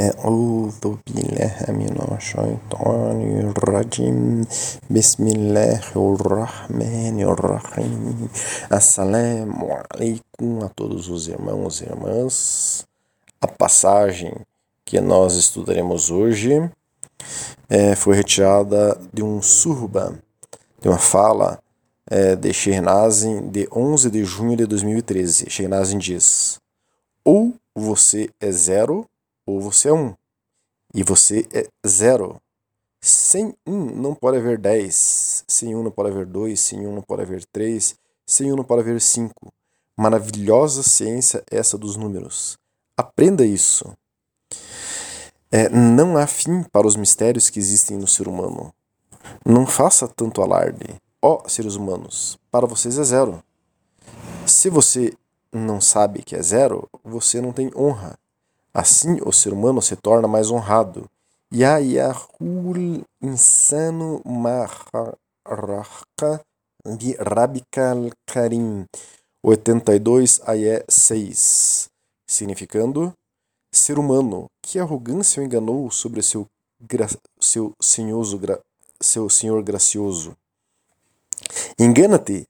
أعوذ بالله من الشيطان الرجيم بسم الله الرحمن الرحيم Assalamu alaikum a todos os irmãos e irmãs. A passagem que nós estudaremos hoje é, foi retirada de um surba, de uma fala é, de Shernazin de 11 de junho de 2013. Shernazin diz: Ou você é zero ou você é um. E você é zero. Sem um não pode haver dez. Sem um não pode haver dois. Sem um não pode haver três. Sem um não pode haver cinco. Maravilhosa ciência essa dos números. Aprenda isso. É, não há fim para os mistérios que existem no ser humano. Não faça tanto alarde. Ó seres humanos, para vocês é zero. Se você não sabe que é zero, você não tem honra. Assim, o ser humano se torna mais honrado. Ya yahul insano maharaka bi rabikal karim. 82 ayé 6. Significando: Ser humano, que arrogância o enganou sobre seu, seu, senhoso, seu senhor gracioso. Engana-te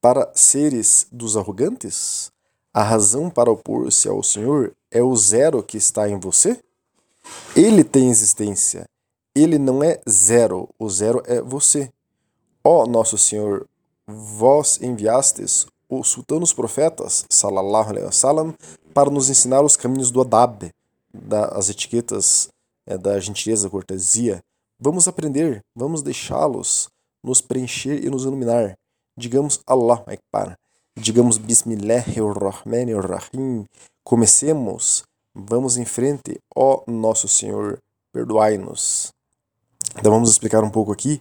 para seres dos arrogantes? A razão para opor-se ao Senhor é o zero que está em você? Ele tem existência. Ele não é zero. O zero é você. Ó nosso Senhor, vós enviastes o sultão dos profetas, salallahu alaihi wasallam, para nos ensinar os caminhos do adab, das etiquetas é, da gentileza, cortesia. Vamos aprender, vamos deixá-los nos preencher e nos iluminar. Digamos Allah Akbar digamos Bismillahirrahmanirrahim, comecemos, vamos em frente, ó nosso Senhor, perdoai-nos. Então vamos explicar um pouco aqui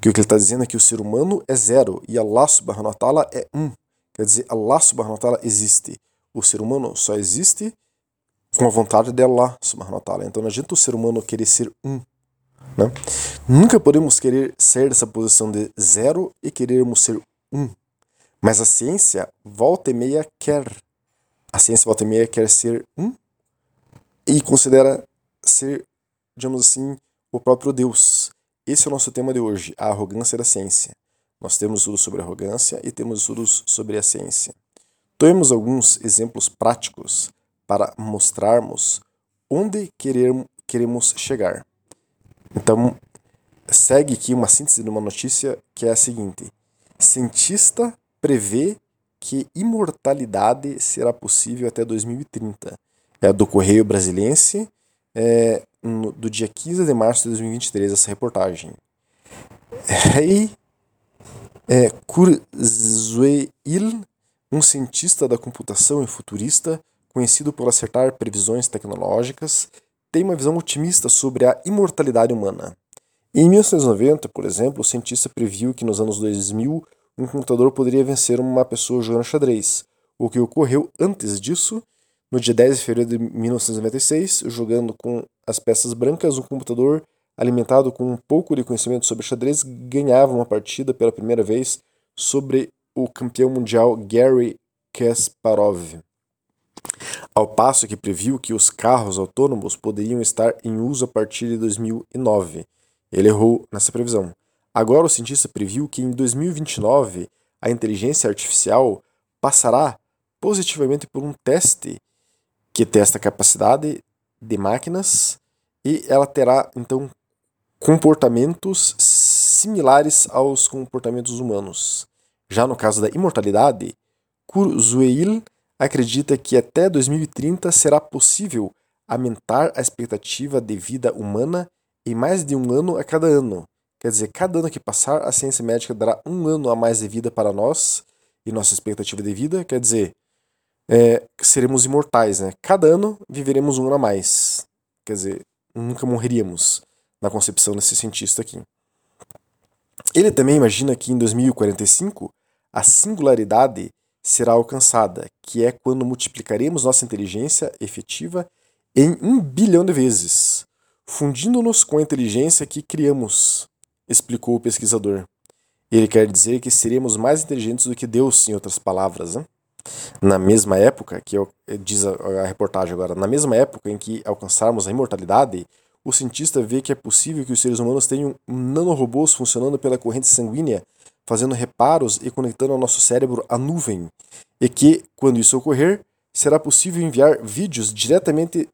que o que ele está dizendo é que o ser humano é zero e Allah subhanahu wa ta'ala é um. Quer dizer, Allah subhanahu wa ta'ala existe. O ser humano só existe com a vontade de Allah subhanahu wa ta'ala. Então não adianta o ser humano querer ser um. Né? Nunca podemos querer ser dessa posição de zero e querermos ser um. Mas a ciência, volta e meia, quer. A ciência, volta e meia, quer ser um e considera ser, digamos assim, o próprio Deus. Esse é o nosso tema de hoje, a arrogância da ciência. Nós temos estudos sobre arrogância e temos estudos sobre a ciência. Tomemos alguns exemplos práticos para mostrarmos onde queremos chegar. Então, segue aqui uma síntese de uma notícia que é a seguinte: cientista prevê que imortalidade será possível até 2030. É do Correio Brasiliense, é, no, do dia 15 de março de 2023, essa reportagem. Rei é, Kurzweil, um cientista da computação e futurista, conhecido por acertar previsões tecnológicas, tem uma visão otimista sobre a imortalidade humana. Em 1990, por exemplo, o cientista previu que nos anos 2000 um computador poderia vencer uma pessoa jogando xadrez. O que ocorreu antes disso, no dia 10 de fevereiro de 1996, jogando com as peças brancas, um computador alimentado com um pouco de conhecimento sobre xadrez ganhava uma partida pela primeira vez sobre o campeão mundial Gary Kasparov. Ao passo que previu que os carros autônomos poderiam estar em uso a partir de 2009. Ele errou nessa previsão. Agora, o cientista previu que em 2029 a inteligência artificial passará positivamente por um teste que testa a capacidade de máquinas e ela terá então comportamentos similares aos comportamentos humanos. Já no caso da imortalidade, Kurzweil acredita que até 2030 será possível aumentar a expectativa de vida humana em mais de um ano a cada ano, Quer dizer, cada ano que passar, a ciência médica dará um ano a mais de vida para nós e nossa expectativa de vida. Quer dizer, é, seremos imortais, né? Cada ano viveremos um ano a mais. Quer dizer, nunca morreríamos, na concepção desse cientista aqui. Ele também imagina que em 2045 a singularidade será alcançada, que é quando multiplicaremos nossa inteligência efetiva em um bilhão de vezes, fundindo-nos com a inteligência que criamos explicou o pesquisador. Ele quer dizer que seremos mais inteligentes do que Deus, em outras palavras. Né? Na mesma época, que eu, diz a, a reportagem agora, na mesma época em que alcançarmos a imortalidade, o cientista vê que é possível que os seres humanos tenham nanorobôs funcionando pela corrente sanguínea, fazendo reparos e conectando ao nosso cérebro à nuvem, e que, quando isso ocorrer, será possível enviar vídeos diretamente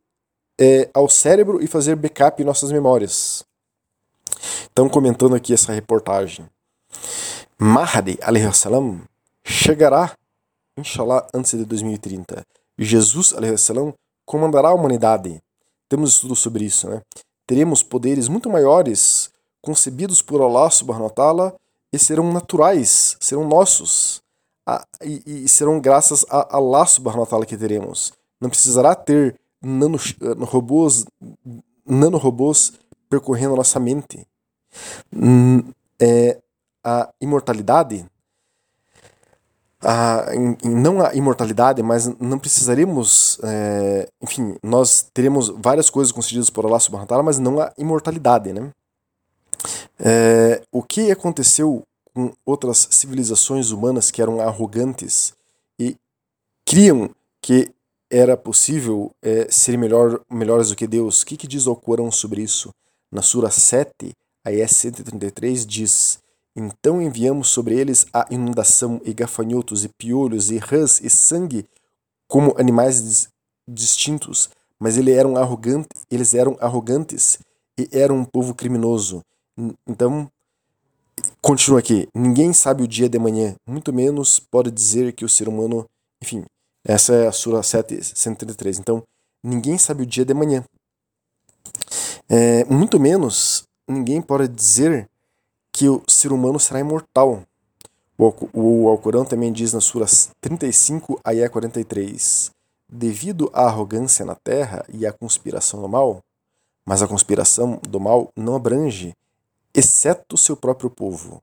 é, ao cérebro e fazer backup em nossas memórias. Estão comentando aqui essa reportagem. Mahdi salam chegará, inshallah, antes de 2030. Jesus salam comandará a humanidade. Temos estudos sobre isso, né? Teremos poderes muito maiores concebidos por Allah subhanahu wa ta'ala e serão naturais, serão nossos. Ah, e, e, serão graças a Allah subhanahu wa ta'ala que teremos. Não precisará ter nanorobôs, nanorobôs percorrendo a nossa mente. É, a imortalidade, a, não a imortalidade, mas não precisaremos, é, enfim, nós teremos várias coisas concedidas por Allah subhanahu wa ta'ala, mas não a imortalidade, né? É, o que aconteceu com outras civilizações humanas que eram arrogantes e criam que era possível é, ser melhor, melhores do que Deus? O que, que diz o Corão sobre isso? Na Sura 7, a 133, diz então enviamos sobre eles a inundação e gafanhotos e piolhos e rãs e sangue como animais distintos, mas eles eram arrogantes, eles eram arrogantes e eram um povo criminoso. Então, continua aqui, ninguém sabe o dia de manhã, muito menos pode dizer que o ser humano, enfim, essa é a sura 7, 133. Então, ninguém sabe o dia de manhã. É, muito menos ninguém pode dizer que o ser humano será imortal. O, Alcorão também diz nas suras 35 a 43, devido à arrogância na terra e à conspiração do mal, mas a conspiração do mal não abrange, exceto seu próprio povo.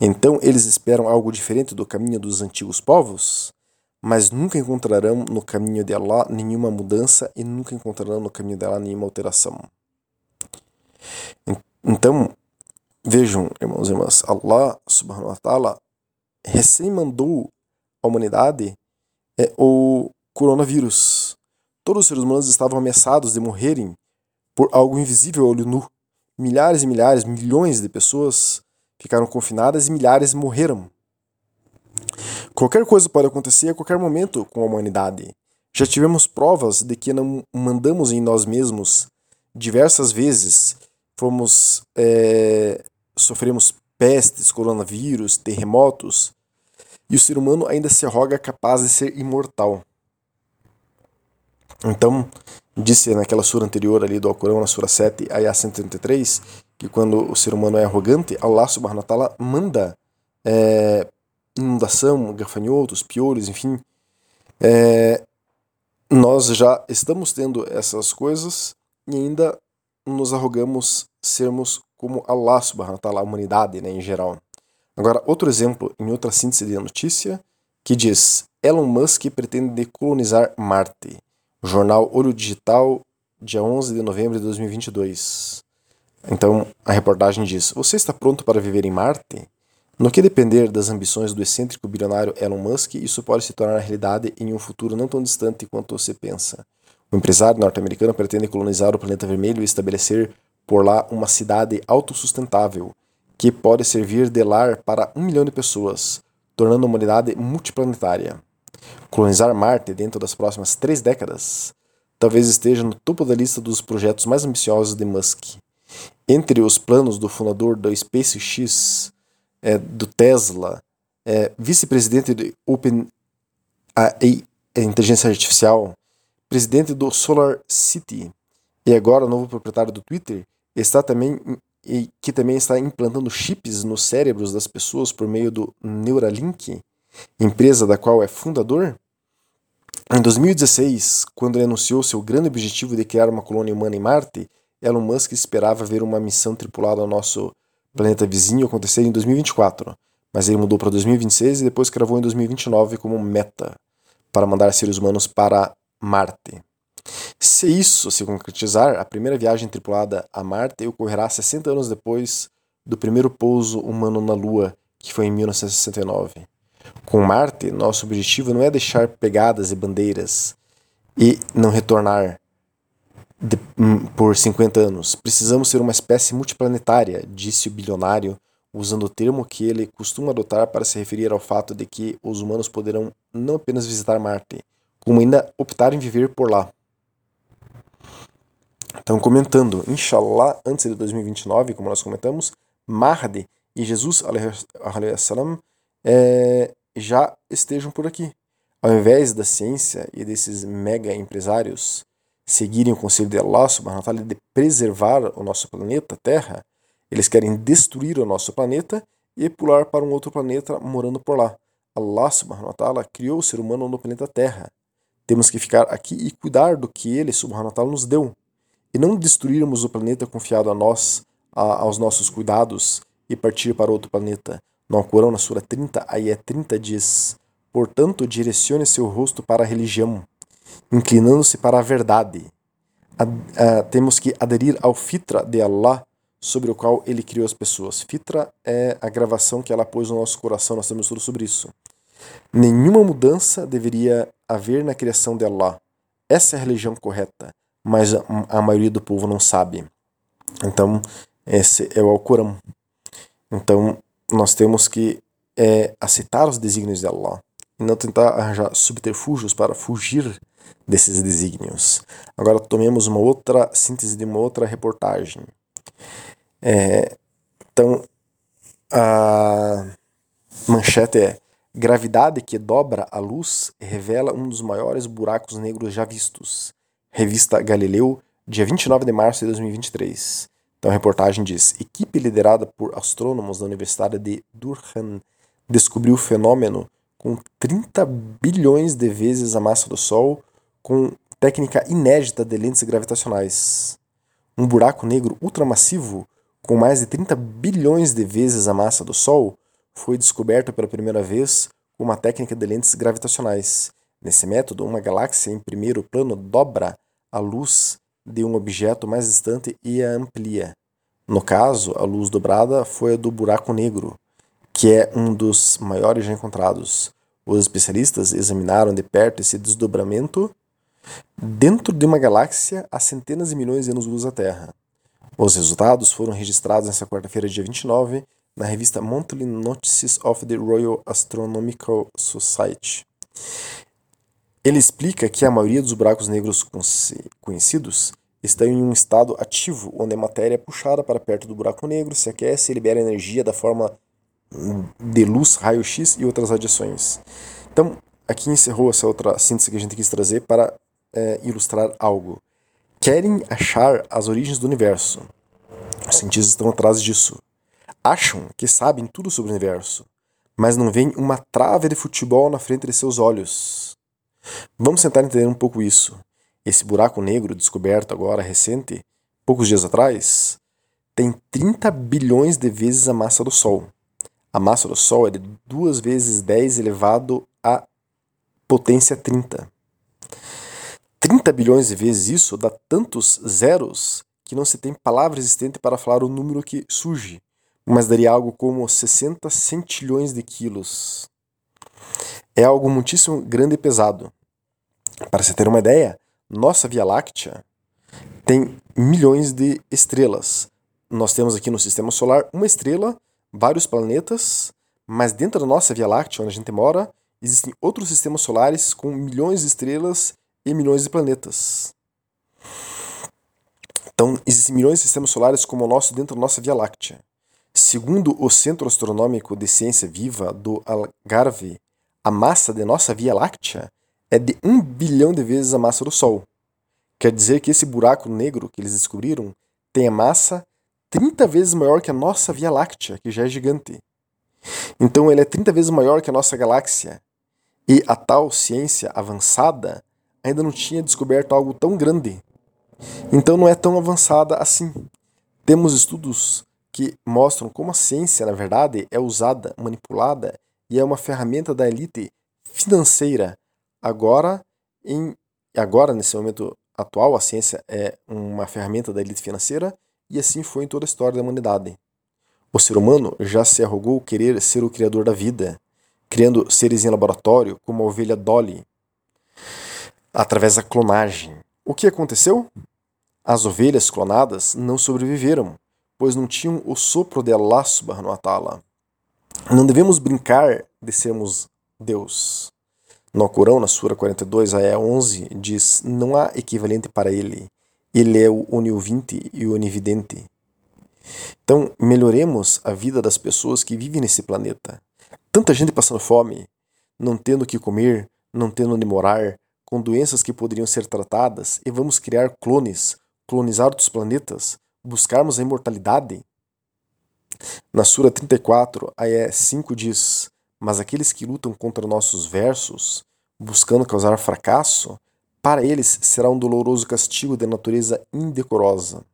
Então eles esperam algo diferente do caminho dos antigos povos, mas nunca encontrarão no caminho de Allah nenhuma mudança e nunca encontrarão no caminho de Allah nenhuma alteração. Então, Vejam, irmãos e irmãs, Allah subhanahu wa ta'ala recém mandou à humanidade é, o coronavírus. Todos os seres humanos estavam ameaçados de morrerem por algo invisível ao olho nu. Milhares e milhares, milhões de pessoas ficaram confinadas e milhares morreram. Qualquer coisa pode acontecer a qualquer momento com a humanidade. Já tivemos provas de que não mandamos em nós mesmos diversas vezes. Fomos é, sofremos pestes, coronavírus, terremotos, e o ser humano ainda se arroga capaz de ser imortal. Então, disse naquela sura anterior ali do Alcorão, na sura 7, ayah 133, que quando o ser humano é arrogante, Allah subhanahu wa manda é, inundação, gafanhotos, piolhos, enfim. É, nós já estamos tendo essas coisas e ainda nos arrogamos sermos como Allah subhanahu wa ta'ala, a humanidade né, em geral. Agora, outro exemplo em outra síntese de notícia que diz Elon Musk pretende colonizar Marte. Jornal Olho Digital, dia 11 de novembro de 2022. Então, a reportagem diz: Você está pronto para viver em Marte? No que depender das ambições do excêntrico bilionário Elon Musk, isso pode se tornar realidade em um futuro não tão distante quanto você pensa. O empresário norte-americano pretende colonizar o planeta vermelho e estabelecer por lá uma cidade autossustentável, que pode servir de lar para um milhão de pessoas, tornando a humanidade multiplanetária. Colonizar Marte dentro das próximas três décadas talvez esteja no topo da lista dos projetos mais ambiciosos de Musk. Entre os planos do fundador da SpaceX, é, do Tesla, é, vice-presidente de OpenAI, inteligência artificial, presidente do Solar City e agora novo proprietário do Twitter, está também e que também está implantando chips nos cérebros das pessoas por meio do Neuralink, empresa da qual é fundador? Em 2016, quando ele anunciou seu grande objetivo de criar uma colônia humana em Marte, Elon Musk esperava ver uma missão tripulada ao nosso planeta vizinho acontecer em 2024, mas ele mudou para 2026 e depois cravou em 2029 como meta para mandar seres humanos para Marte. Se isso se concretizar, a primeira viagem tripulada a Marte ocorrerá 60 anos depois do primeiro pouso humano na Lua, que foi em 1969. Com Marte, nosso objetivo não é deixar pegadas e bandeiras e não retornar de, hum, por 50 anos. Precisamos ser uma espécie multiplanetária, disse o bilionário, usando o termo que ele costuma adotar para se referir ao fato de que os humanos poderão não apenas visitar Marte, como ainda optar em viver por lá. Então, comentando, Inshallah, antes de 2029, como nós comentamos, Mahdi e Jesus salam, é, já estejam por aqui. Ao invés da ciência e desses mega empresários seguirem o conselho de Allah subhanahu wa ta'ala de preservar o nosso planeta Terra, eles querem destruir o nosso planeta e pular para um outro planeta morando por lá. Allah subhanahu wa ta'ala criou o ser humano no planeta Terra. Temos que ficar aqui e cuidar do que ele subhanahu wa ta'ala nos deu não destruirmos o planeta confiado a nós, a, aos nossos cuidados e partir para outro planeta. No Alcorão, na Sura 30, aí é 30 diz: Portanto, direcione seu rosto para a religião, inclinando-se para a verdade. temos que aderir ao fitra de Allah, sobre o qual ele criou as pessoas. Fitra é a gravação que ela pôs no nosso coração, nós temos tudo sobre isso. Nenhuma mudança deveria haver na criação de Allah. Essa é a religião correta, mas a, maioria do povo não sabe. Então, esse é o Alcorão. Então, nós temos que é, aceitar os desígnios de Allah e não tentar arranjar subterfúgios para fugir desses desígnios. Agora tomemos uma outra síntese de uma outra reportagem. É, então, a manchete é Gravidade que dobra a luz revela um dos maiores buracos negros já vistos. Revista Galileu, dia 29 de março de 2023. Então a reportagem diz: equipe liderada por astrônomos da Universidade de Durham descobriu o fenômeno com 30 bilhões de vezes a massa do Sol com técnica inédita de lentes gravitacionais. Um buraco negro ultramassivo com mais de 30 bilhões de vezes a massa do Sol foi descoberto pela primeira vez com uma técnica de lentes gravitacionais. Nesse método, uma galáxia em primeiro plano dobra a luz de um objeto mais distante e a amplia. No caso, a luz dobrada foi a do buraco negro, que é um dos maiores já encontrados. Os especialistas examinaram de perto esse desdobramento dentro de uma galáxia a centenas de milhões de anos-luz da Terra. Os resultados foram registrados nesta quarta-feira, dia 29, na revista Monthly Notices of the Royal Astronomical Society. Ele explica que a maioria dos buracos negros conhecidos estão em um estado ativo, onde a matéria é puxada para perto do buraco negro, se aquece e libera energia da forma de luz, raio-x e outras radiações. Então, aqui encerrou essa outra síntese que a gente quis trazer para é, ilustrar algo. Querem achar as origens do universo. Os cientistas estão atrás disso. Acham que sabem tudo sobre o universo, mas não veem uma trave de futebol na frente de seus olhos. Vamos tentar entender um pouco isso. Esse buraco negro descoberto agora, recente, poucos dias atrás, tem 30 bilhões de vezes a massa do Sol. A massa do Sol é de 2 vezes 10 elevado a potência 30. 30 bilhões de vezes isso dá tantos zeros que não se tem palavra existente para falar o número que surge, mas daria algo como 60 centilhões de quilos. É algo muitíssimo grande e pesado. Para se ter uma ideia, nossa Via Láctea tem milhões de estrelas. Nós temos aqui no sistema solar uma estrela, vários planetas, mas dentro da nossa Via Láctea, onde a gente mora, existem outros sistemas solares com milhões de estrelas e milhões de planetas. Então, existem milhões de sistemas solares como o nosso dentro da nossa Via Láctea. Segundo o Centro Astronômico de Ciência Viva do Algarve, a massa de nossa Via Láctea é de um bilhão de vezes a massa do Sol. Quer dizer que esse buraco negro que eles descobriram tem a massa 30 vezes maior que a nossa Via Láctea, que já é gigante. Então ele é 30 vezes maior que a nossa galáxia. E a tal ciência avançada ainda não tinha descoberto algo tão grande. Então não é tão avançada assim. Temos estudos que mostram como a ciência, na verdade, é usada, manipulada e é uma ferramenta da elite financeira Agora, em, agora, nesse momento atual, a ciência é uma ferramenta da elite financeira e assim foi em toda a história da humanidade. O ser humano já se arrogou querer ser o criador da vida, criando seres em laboratório, como a ovelha Dolly, através da clonagem. O que aconteceu? As ovelhas clonadas não sobreviveram, pois não tinham o sopro de Allah subhanahu wa. Não devemos brincar de sermos Deus. No Corão, na Sura 42, Ayah 11, diz: Não há equivalente para ele. Ele é o oniovinte e o onividente. Então, melhoremos a vida das pessoas que vivem nesse planeta. Tanta gente passando fome, não tendo o que comer, não tendo onde morar, com doenças que poderiam ser tratadas, e vamos criar clones, clonizar outros planetas, buscarmos a imortalidade? Na Sura 34, Ayé 5 diz: Mas aqueles que lutam contra nossos versos, buscando causar fracasso, para eles será um doloroso castigo de natureza indecorosa.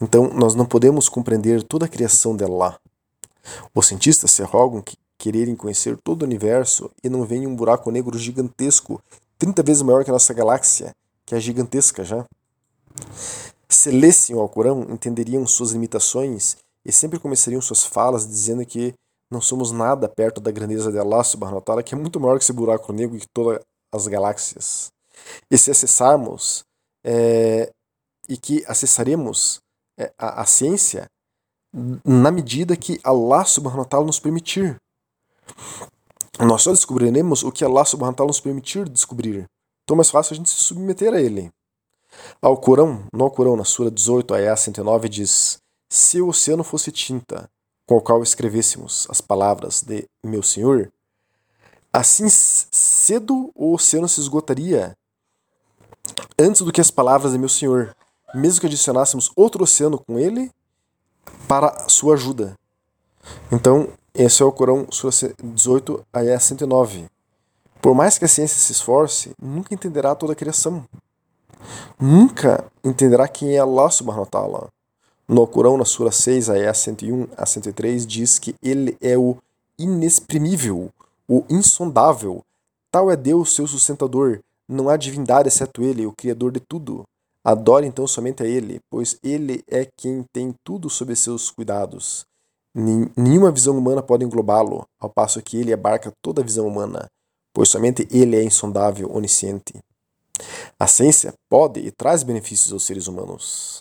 Então, nós não podemos compreender toda a criação de Allah. Os cientistas se arrogam que quererem conhecer todo o universo e não veem um buraco negro gigantesco, 30 vezes maior que a nossa galáxia, que é gigantesca já. Se lessem o Alcorão, entenderiam suas limitações e sempre começariam suas falas dizendo que não somos nada perto da grandeza de Allah subhanahu wa ta'ala, que é muito maior que esse buraco negro e que todas as galáxias. E se acessarmos, é, e que acessaremos é, a, a ciência na medida que Allah subhanahu wa ta'ala nos permitir. Nós só descobriremos o que Allah subhanahu wa ta'ala nos permitir descobrir. Então é mais fácil a gente se submeter a ele. Ao Corão, no Corão, na Sura 18, Ayah 109, diz: Se o oceano fosse tinta, com o qual escrevêssemos as palavras de meu Senhor, assim cedo o oceano se esgotaria antes do que as palavras de meu Senhor, mesmo que adicionássemos outro oceano com ele para sua ajuda. Então, esse é o Corão, Sura 18, Ayah 109. Por mais que a ciência se esforce, nunca entenderá toda a criação. Nunca entenderá quem é Allah subhanahu wa ta'ala. No Corão, na Sura 6, Ayah 101 a 103, diz que ele é o inexprimível, o insondável. Tal é Deus, seu sustentador. Não há divindade exceto ele, o Criador de tudo. Adore então somente a Ele, pois Ele é quem tem tudo sob seus cuidados. Nenhuma visão humana pode englobá-lo, ao passo que Ele abarca toda a visão humana, pois somente Ele é insondável, onisciente. A ciência pode e traz benefícios aos seres humanos.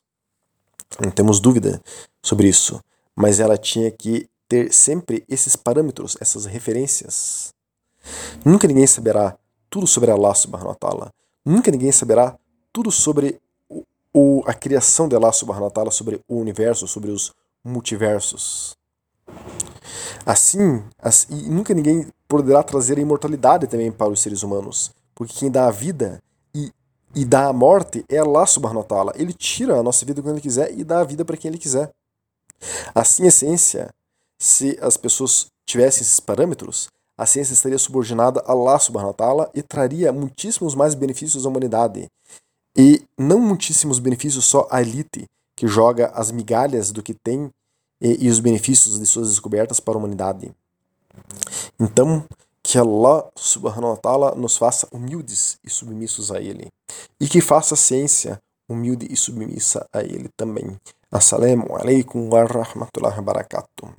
Não temos dúvida sobre isso, mas ela tinha que ter sempre esses parâmetros, essas referências. Nunca ninguém saberá tudo sobre Allah subhanahu wa ta'ala. Nunca ninguém saberá tudo sobre o, a criação de Allah subhanahu wa ta'ala, sobre o universo, sobre os multiversos. Assim, assim, nunca ninguém poderá trazer a imortalidade também para os seres humanos, porque quem dá a vida e dá a morte é Allah subhanahu wa ta'ala. Ele tira a nossa vida quando ele quiser e dá a vida para quem ele quiser. Assim, a ciência, se as pessoas tivessem esses parâmetros, a ciência estaria subordinada a Allah subhanahu wa ta'ala e traria muitíssimos mais benefícios à humanidade. E não muitíssimos benefícios só à elite, que joga as migalhas do que tem e, e os benefícios de suas descobertas para a humanidade. Então, que Allah subhanahu wa ta'ala nos faça humildes e submissos a Ele. E que faça a ciência humilde e submissa a Ele também. Assalamu alaikum wa rahmatullahi wa barakatuh.